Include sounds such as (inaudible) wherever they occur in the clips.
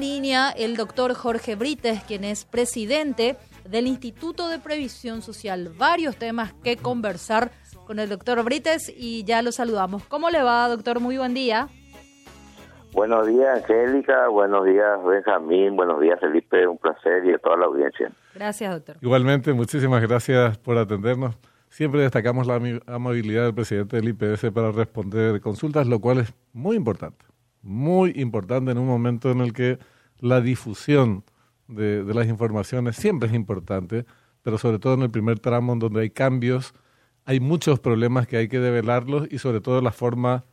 línea el doctor Jorge Brites, quien es presidente del Instituto de Previsión Social. Varios temas que conversar con el doctor Brites y ya lo saludamos. ¿Cómo le va, doctor? Muy buen día. Buenos días, Angélica. Buenos días, Benjamín. Buenos días, Felipe. Un placer y a toda la audiencia. Gracias, doctor. Igualmente, muchísimas gracias por atendernos. Siempre destacamos la amabilidad del presidente del IPS para responder consultas, lo cual es muy importante. Muy importante en un momento en el que la difusión de, las informaciones siempre es importante, pero sobre todo en el primer tramo en donde hay cambios, hay muchos problemas que hay que develarlos y sobre todo la forma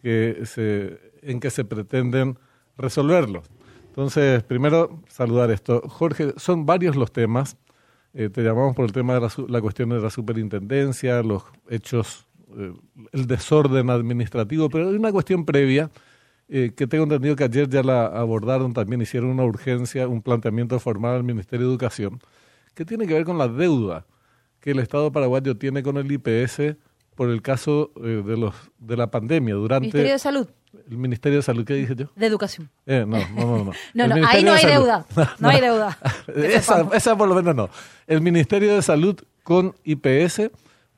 que se, en que se pretenden resolverlos. Entonces, primero saludar esto. Jorge, son varios los temas eh, te llamamos por el tema de la, cuestión de la superintendencia, los hechos, eh, el desorden administrativo, pero hay una cuestión previa eh, que tengo entendido que ayer ya la abordaron también, hicieron una urgencia, un planteamiento formal al Ministerio de Educación, que tiene que ver con la deuda que el Estado paraguayo tiene con el IPS por el caso de, los, de la pandemia durante... Ministerio de Salud. El Ministerio de Salud, ¿qué dije yo? De Educación. Eh, no, no, no. No, (laughs) no, ahí no hay deuda. No, hay deuda. (laughs) esa, esa por lo menos no. El Ministerio de Salud con IPS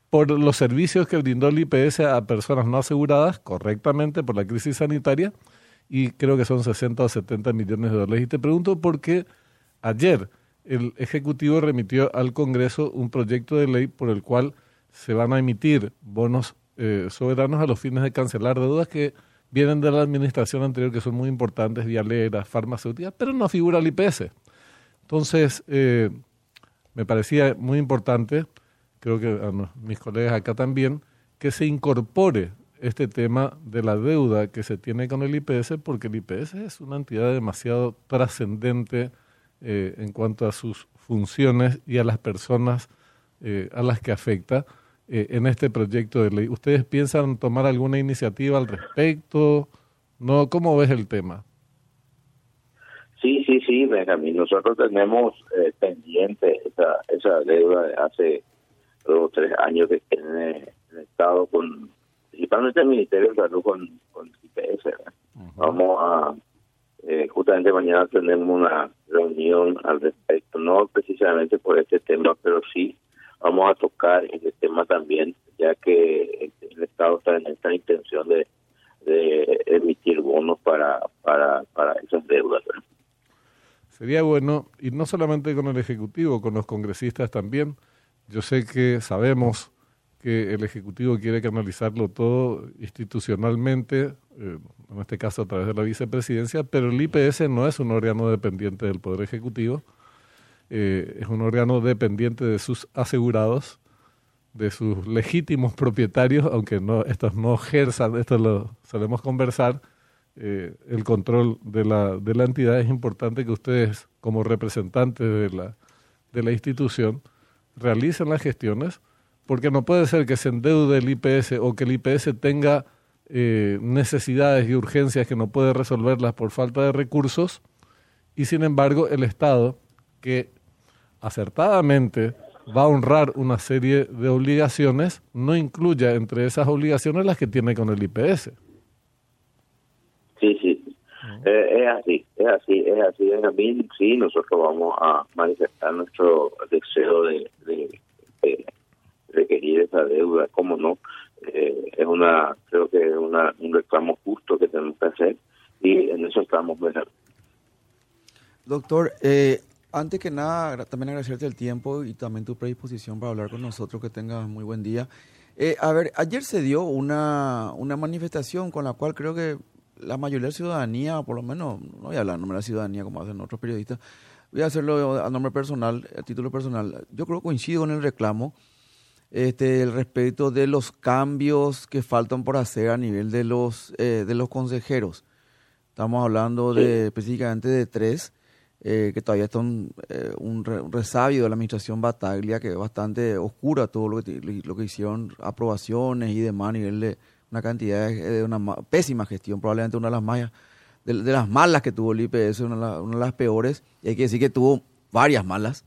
por los servicios que brindó el IPS a personas no aseguradas correctamente por la crisis sanitaria y creo que son 60 o 70 millones de dólares. Y te pregunto por qué ayer el Ejecutivo remitió al Congreso un proyecto de ley por el cual se van a emitir bonos eh, soberanos a los fines de cancelar deudas que vienen de la administración anterior que son muy importantes, vialeras, farmacéuticas, pero no figura el IPS. Entonces, eh, me parecía muy importante, creo que a mis colegas acá también, que se incorpore este tema de la deuda que se tiene con el IPS, porque el IPS es una entidad demasiado trascendente eh, en cuanto a sus funciones y a las personas eh, a las que afecta. Eh, en este proyecto de ley. ¿Ustedes piensan tomar alguna iniciativa al respecto? ¿No? ¿Cómo ves el tema? Sí, sí, sí, Benjamín. Nosotros tenemos eh, pendiente esa, esa deuda de hace dos o tres años que tiene el Estado con, principalmente el Ministerio de Salud con, con IPS. Vamos a, eh, justamente mañana tenemos una reunión al respecto, no precisamente por este tema, pero sí vamos a tocar ese tema también, ya que el Estado está en esta intención de, emitir bonos para, para, para esas deudas. Sería bueno, y no solamente con el Ejecutivo, con los congresistas también. Yo sé que sabemos que el Ejecutivo quiere canalizarlo todo institucionalmente, eh, en este caso a través de la vicepresidencia, pero el IPS no es un órgano dependiente del Poder Ejecutivo eh, es un órgano dependiente de sus asegurados, de sus legítimos propietarios, aunque no estos no ejerzan, esto lo solemos conversar, eh, el control de la, de la entidad. Es importante que ustedes, como representantes de la, de la institución, realicen las gestiones, porque no puede ser que se endeude el IPS o que el IPS tenga eh, necesidades y urgencias que no puede resolverlas por falta de recursos, y sin embargo el Estado, que acertadamente va a honrar una serie de obligaciones, no incluya entre esas obligaciones las que tiene con el IPS. Sí, sí, eh, es así, es así, es así. También sí, nosotros vamos a manifestar nuestro deseo de, requerir esa deuda, cómo no. Eh, es una, creo que es una, un reclamo justo que tenemos que hacer y en eso estamos. Doctor, eh, antes que nada, también agradecerte el tiempo y también tu predisposición para hablar con nosotros. Que tengas muy buen día. Eh, a ver, ayer se dio una, una manifestación con la cual creo que la mayoría de la ciudadanía, por lo menos, no voy a hablar en nombre de la ciudadanía como hacen otros periodistas, voy a hacerlo a nombre personal, a título personal. Yo creo que coincido con el reclamo este, el respecto de los cambios que faltan por hacer a nivel de los, eh, de los consejeros. Estamos hablando de específicamente de tres eh, que todavía está un, eh, un, resabio de la administración Bataglia, que es bastante oscura todo lo que, lo que hicieron, aprobaciones y demás, a nivel de una cantidad de, una pésima gestión, probablemente una de las más, de, las malas que tuvo el IPS, una, una, de las peores, y hay que decir que tuvo varias malas,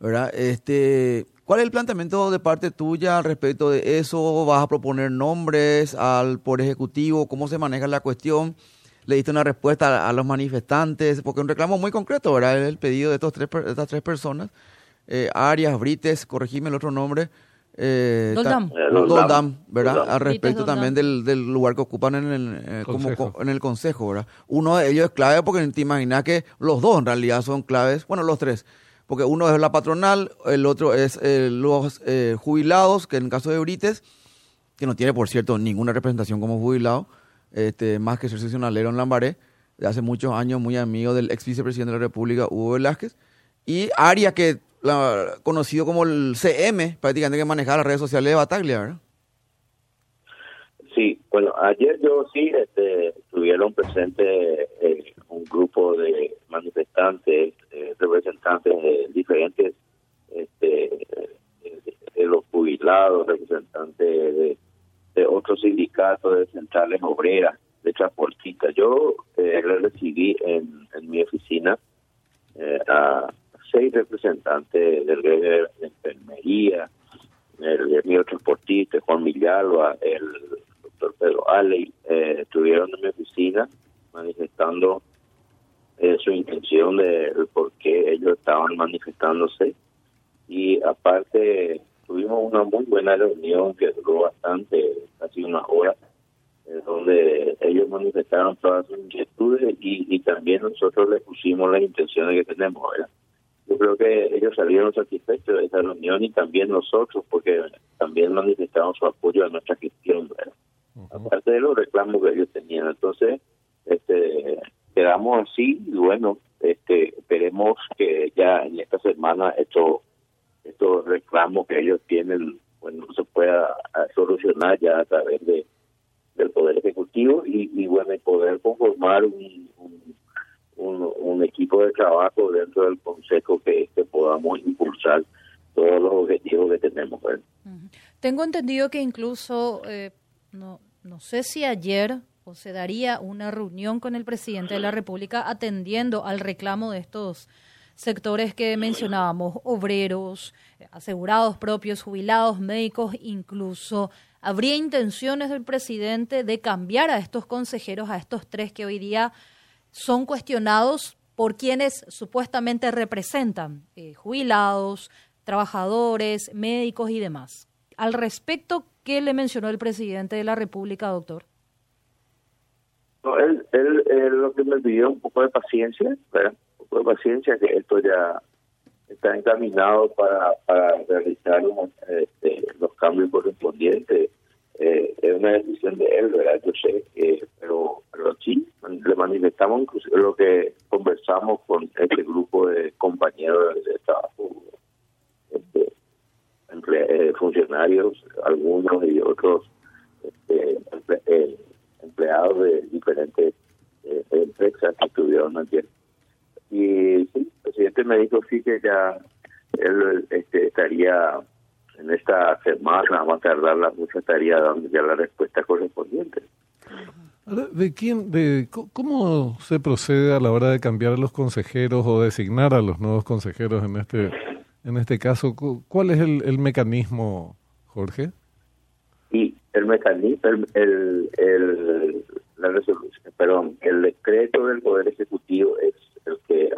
¿verdad? Este, ¿Cuál es el planteamiento de parte tuya al respecto de eso? ¿Vas a proponer nombres al Poder Ejecutivo? ¿Cómo se maneja la cuestión? le diste una respuesta a, los manifestantes, porque un reclamo muy concreto, ¿verdad? Es el pedido de, estos tres, estas tres personas. Eh, Arias, Brites, corregime el otro nombre. Eh, Doldam. Doldam, ¿verdad? Al respecto también del, del, lugar que ocupan en el, eh, como, en el consejo, ¿verdad? Uno de ellos es clave porque te imaginas que los dos en realidad son claves, bueno, los tres, porque uno es la patronal, el otro es eh, los eh, jubilados, que en el caso de Brites, que no tiene, por cierto, ninguna representación como jubilado, este, más que ser sesionalero en Lambaré, de hace muchos años, muy amigo del ex vicepresidente de la República, Hugo Velázquez, y Aria, que la, conocido como el CM, prácticamente que manejar las redes sociales de Bataglia, ¿verdad? Sí, bueno, ayer yo sí este, tuvieron presente eh, un grupo de manifestantes, eh, representantes de diferentes, este, de, los jubilados, representantes de, otros sindicatos, de centrales obreras, de transportistas. Yo eh, recibí en, en mi oficina eh, a seis representantes del gremio de enfermería, el gremio transportista, Juan Millalba, el doctor Pedro Alley, eh, estuvieron en mi oficina manifestando eh, su intención de, por qué ellos estaban manifestándose. Y aparte, tuvimos una muy buena reunión que duró bastante, casi una hora, donde ellos manifestaron todas sus inquietudes y, también nosotros les pusimos las intenciones que tenemos. Yo creo que ellos salieron satisfechos de esa reunión y también nosotros, porque también manifestaron su apoyo a nuestra gestión, aparte de los reclamos que ellos tenían. Entonces, este, quedamos así y bueno, este, esperemos que ya en esta semana esto, estos reclamos que ellos tienen, bueno, se pueda solucionar ya a través de del Poder Ejecutivo y, y bueno, poder conformar un un, equipo de trabajo dentro del Consejo que, podamos impulsar todos los objetivos que tenemos. Tengo entendido que incluso, eh, no, no sé si ayer o se daría una reunión con el presidente de la República atendiendo al reclamo de estos sectores que mencionábamos, obreros, asegurados propios, jubilados, médicos, incluso. ¿Habría intenciones del presidente de cambiar a estos consejeros, a estos tres que hoy día son cuestionados por quienes supuestamente representan eh, jubilados, trabajadores, médicos y demás. Al respecto, ¿qué le mencionó el presidente de la República, doctor? No, él, él, lo que me pidió un poco de paciencia, un poco de paciencia, que esto ya está encaminado para, para realizar este, los cambios correspondientes eh, es una decisión de él, ¿verdad? Yo sé, pero, pero sí, le manifestamos lo que conversamos con este grupo de compañeros de trabajo, este, eh, funcionarios, algunos y otros este, eh, empleados de diferentes empresas que estuvieron ayer. Y sí, el presidente me dijo sí que ya él este, estaría en esta semana va a tardar la mucha tarea dando ya la respuesta correspondiente. ¿De quién, de cómo se procede a la hora de cambiar a los consejeros o designar a los nuevos consejeros en este en este caso? ¿Cuál es el, mecanismo, Jorge? Y el mecanismo, el, el, la resolución, perdón, el decreto del Poder Ejecutivo es el que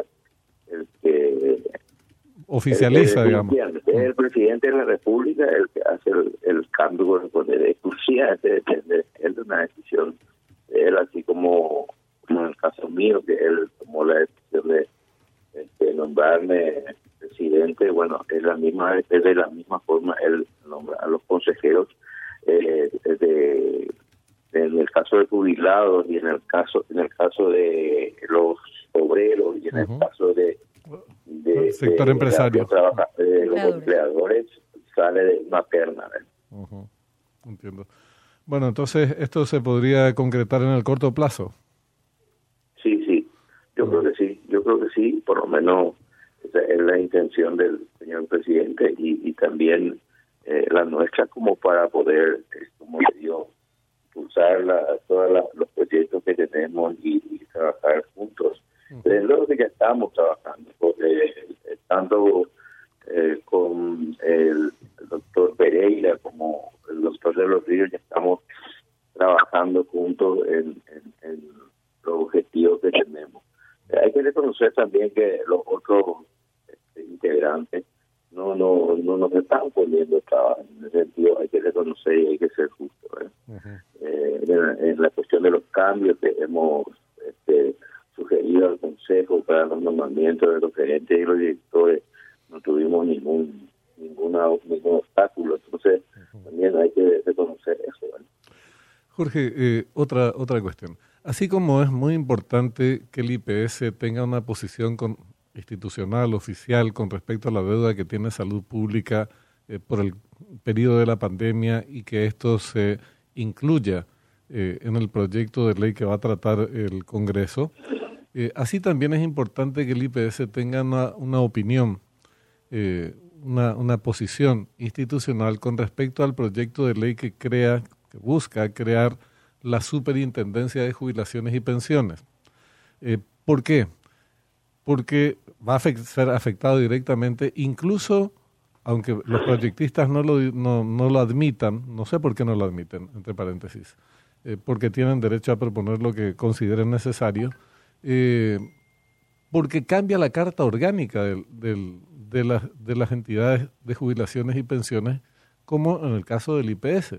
el que oficializa, digamos. Es el presidente de la República el que hace el, el cambio correspondiente. Depende él de una decisión de él, así como, en el caso mío, que él tomó la decisión de, nombrarme presidente. Bueno, es la misma es de la misma forma él nombra a los consejeros eh, de en el caso de jubilados y en el caso en el caso de los obreros y en el caso de de, sector empresario. De, los empleadores sale de una perna. Entiendo. Bueno, entonces esto se podría concretar en el corto plazo. Sí, sí, yo creo que sí, yo creo que sí, por lo menos esa es la intención del señor presidente y, y también eh, la nuestra como para poder, eh, como le digo, impulsar todos los proyectos que tenemos y trabajar juntos es lo que estamos trabajando, porque eh, tanto eh, con el, doctor Pereira como el doctor de los Ríos ya estamos trabajando juntos en, los reconocer también que los otros este, integrantes no no no nos están poniendo trabajo en ese sentido hay que reconocer y hay que ser justo eh, en, la cuestión de los cambios que hemos este, sugerido al para los nombramientos de los gerentes y los directores no tuvimos ningún ninguna ningún obstáculo. Entonces también hay que reconocer eso Jorge eh, otra otra cuestión. Así como es muy importante que el IPS tenga una posición con institucional, oficial, con respecto a la deuda que tiene salud pública eh, por el periodo de la pandemia y que esto se incluya eh, en el proyecto de ley que va a tratar el Congreso. Eh, así también es importante que el IPS tenga una, una opinión, una, una posición institucional con respecto al proyecto de ley que crea, que busca crear la Superintendencia de Jubilaciones y Pensiones. ¿Por qué? porque va a ser afectado directamente, incluso aunque los proyectistas no lo, no, lo admitan, no sé por qué no lo admiten, entre paréntesis, eh, porque tienen derecho a proponer lo que consideren necesario, eh, porque cambia la carta orgánica del, del, de, la, de las entidades de jubilaciones y pensiones, como en el caso del IPS.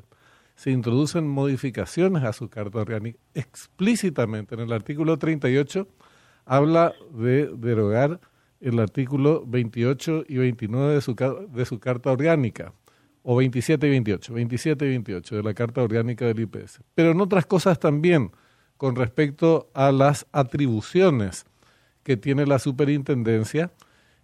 Se introducen modificaciones a su carta orgánica explícitamente en el artículo 38 habla de derogar el artículo 28 y 29 de su, de su Carta Orgánica, o 27 y 28, 27 y 28 de la Carta Orgánica del IPS. Pero en otras cosas también, con respecto a las atribuciones que tiene la superintendencia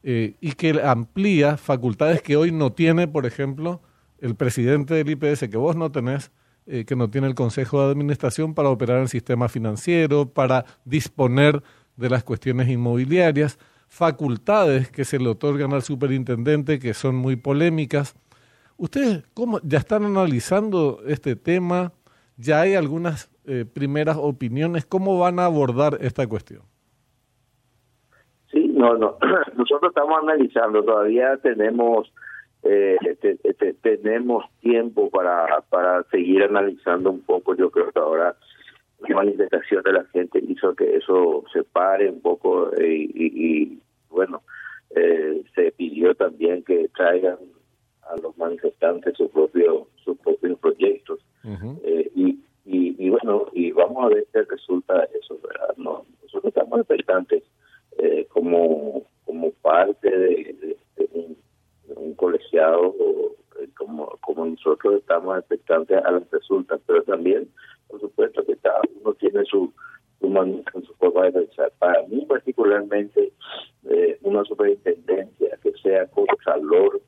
eh, y que amplía facultades que hoy no tiene, por ejemplo, el presidente del IPS, que vos no tenés, eh, que no tiene el Consejo de Administración para operar el sistema financiero, para disponer de las cuestiones inmobiliarias, facultades que se le otorgan al superintendente que son muy polémicas. ¿Ustedes cómo ya están analizando este tema? ¿Ya hay algunas eh, primeras opiniones? ¿Cómo van a abordar esta cuestión? Sí, no, no. (clears throat) Nosotros estamos analizando, todavía tenemos eh, tenemos tiempo para, para seguir analizando un poco. Yo creo que ahora la manifestación de la gente hizo que eso se pare un poco eh, y, bueno, eh, se pidió también que traigan a los manifestantes sus propios sus propios proyectos eh, y, y, bueno y vamos a ver qué resulta eso verdad no nosotros estamos expectantes como como parte de, un, un, colegiado como como nosotros estamos expectantes a las resultas pero también por supuesto que cada uno tiene su, su, su forma de pensar. Para mí particularmente, eh, una superintendencia que sea con calor de,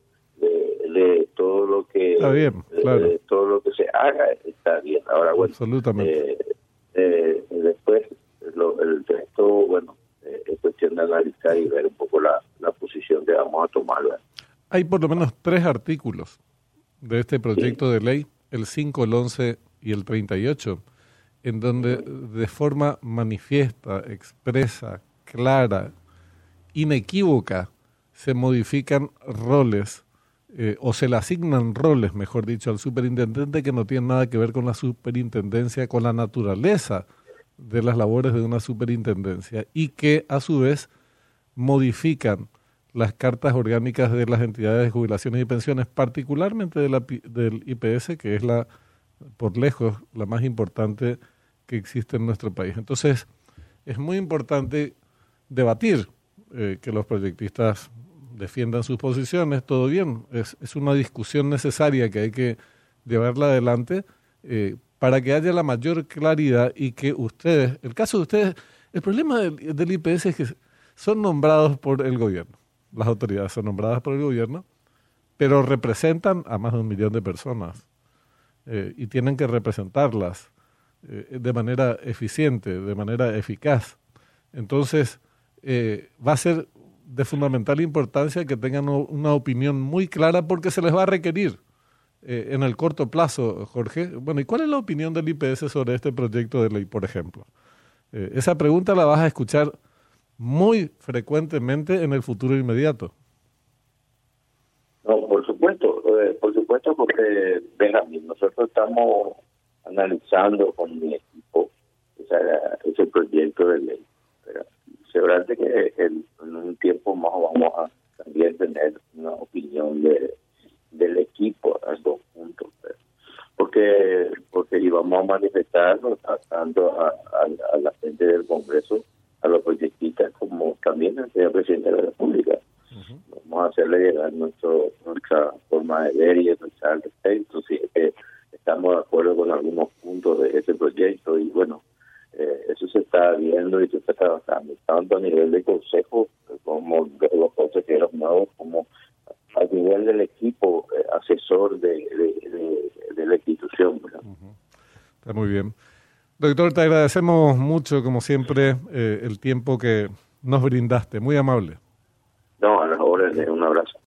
todo lo que todo lo que se haga está bien. Ahora bueno, absolutamente. Eh, eh, después el resto, bueno, es cuestión de analizar y ver un poco la, la posición que vamos a tomar. Hay por lo menos tres artículos de este proyecto de ley, el 5, el 11 y el 38, en donde de forma manifiesta, expresa, clara, inequívoca, se modifican roles eh, o se le asignan roles, mejor dicho, al superintendente que no tienen nada que ver con la superintendencia, con la naturaleza de las labores de una superintendencia y que a su vez modifican las cartas orgánicas de las entidades de jubilaciones y pensiones, particularmente de la, del IPS, que es la por lejos la más importante que existe en nuestro país. Entonces, es muy importante debatir, eh, que los proyectistas defiendan sus posiciones, todo bien, es, es, una discusión necesaria que hay que llevarla adelante eh, para que haya la mayor claridad y que ustedes, el caso de ustedes, el problema del, IPS es que son nombrados por el gobierno, las autoridades son nombradas por el gobierno, pero representan a más de un millón de personas eh, y tienen que representarlas eh, de manera eficiente, de manera eficaz. Entonces, va a ser de fundamental importancia que tengan una opinión muy clara porque se les va a requerir en el corto plazo, Jorge. Bueno, ¿y cuál es la opinión del IPS sobre este proyecto de ley, por ejemplo? esa pregunta la vas a escuchar muy frecuentemente en el futuro inmediato. No, por supuesto, por supuesto, porque, Benjamín, nosotros estamos analizando con mi equipo ese proyecto de ley. Seguramente que en, un tiempo más vamos a también tener una opinión de, del equipo a dos puntos. Porque porque íbamos a manifestarnos tanto a, la gente del Congreso, a los proyectistas, como también al señor presidente de la República. Vamos a hacerle llegar nuestro, nuestra forma de ver y de pensar al respecto, si es que estamos de acuerdo con algunos puntos de ese proyecto y bueno, se está viendo y se está trabajando, tanto a nivel de consejo como de los consejeros nuevos, como a nivel del equipo eh, asesor de, la institución. Está muy bien. Doctor, te agradecemos mucho, como siempre, eh, el tiempo que nos brindaste. Muy amable. No, a las órdenes. Un abrazo.